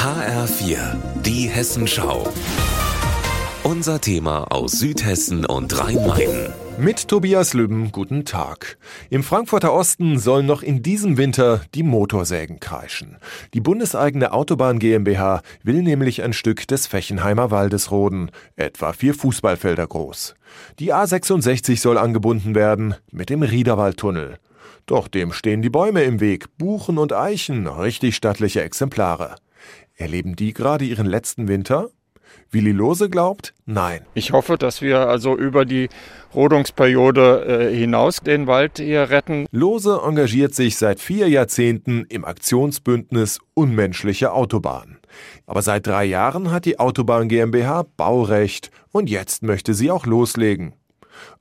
HR4, die Hessenschau. Unser Thema aus Südhessen und Rhein-Main. Mit Tobias Lübben, guten Tag. Im Frankfurter Osten sollen noch in diesem Winter die Motorsägen kreischen. Die bundeseigene Autobahn GmbH will nämlich ein Stück des Fechenheimer Waldes roden, etwa vier Fußballfelder groß. Die A66 soll angebunden werden mit dem Riederwaldtunnel. Doch dem stehen die Bäume im Weg, Buchen und Eichen, richtig stattliche Exemplare. Erleben die gerade ihren letzten Winter? Willi Lose glaubt, nein. Ich hoffe, dass wir also über die Rodungsperiode äh, hinaus den Wald hier retten. Lose engagiert sich seit vier Jahrzehnten im Aktionsbündnis Unmenschliche Autobahn. Aber seit drei Jahren hat die Autobahn GmbH Baurecht und jetzt möchte sie auch loslegen.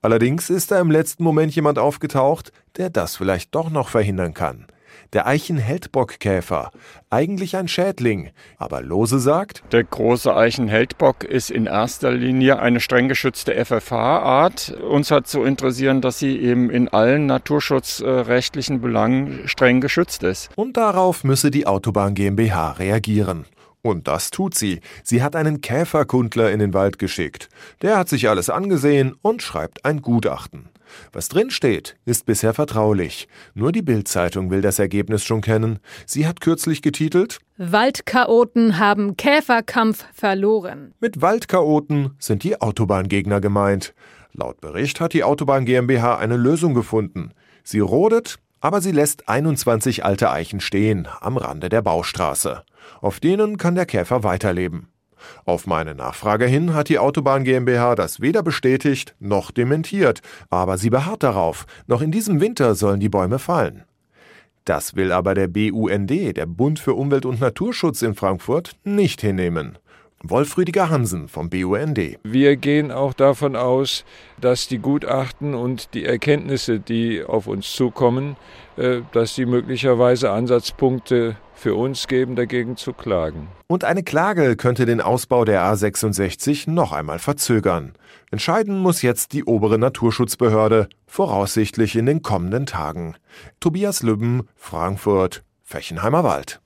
Allerdings ist da im letzten Moment jemand aufgetaucht, der das vielleicht doch noch verhindern kann. Der Eichenheldbockkäfer, eigentlich ein Schädling, aber Lose sagt, der große Eichenheldbock ist in erster Linie eine streng geschützte FFH-Art. Uns hat zu interessieren, dass sie eben in allen naturschutzrechtlichen Belangen streng geschützt ist. Und darauf müsse die Autobahn GmbH reagieren. Und das tut sie. Sie hat einen Käferkundler in den Wald geschickt. Der hat sich alles angesehen und schreibt ein Gutachten. Was drin steht, ist bisher vertraulich. Nur die Bildzeitung will das Ergebnis schon kennen. Sie hat kürzlich getitelt Waldchaoten haben Käferkampf verloren. Mit Waldchaoten sind die Autobahngegner gemeint. Laut Bericht hat die Autobahn GmbH eine Lösung gefunden. Sie rodet, aber sie lässt 21 alte Eichen stehen am Rande der Baustraße. Auf denen kann der Käfer weiterleben. Auf meine Nachfrage hin hat die Autobahn GmbH das weder bestätigt noch dementiert, aber sie beharrt darauf, noch in diesem Winter sollen die Bäume fallen. Das will aber der BUND, der Bund für Umwelt und Naturschutz in Frankfurt, nicht hinnehmen. Wolf Rüdiger Hansen vom BUND. Wir gehen auch davon aus, dass die Gutachten und die Erkenntnisse, die auf uns zukommen, äh, dass sie möglicherweise Ansatzpunkte für uns geben, dagegen zu klagen. Und eine Klage könnte den Ausbau der A66 noch einmal verzögern. Entscheiden muss jetzt die obere Naturschutzbehörde, voraussichtlich in den kommenden Tagen. Tobias Lübben, Frankfurt, Fechenheimer Wald.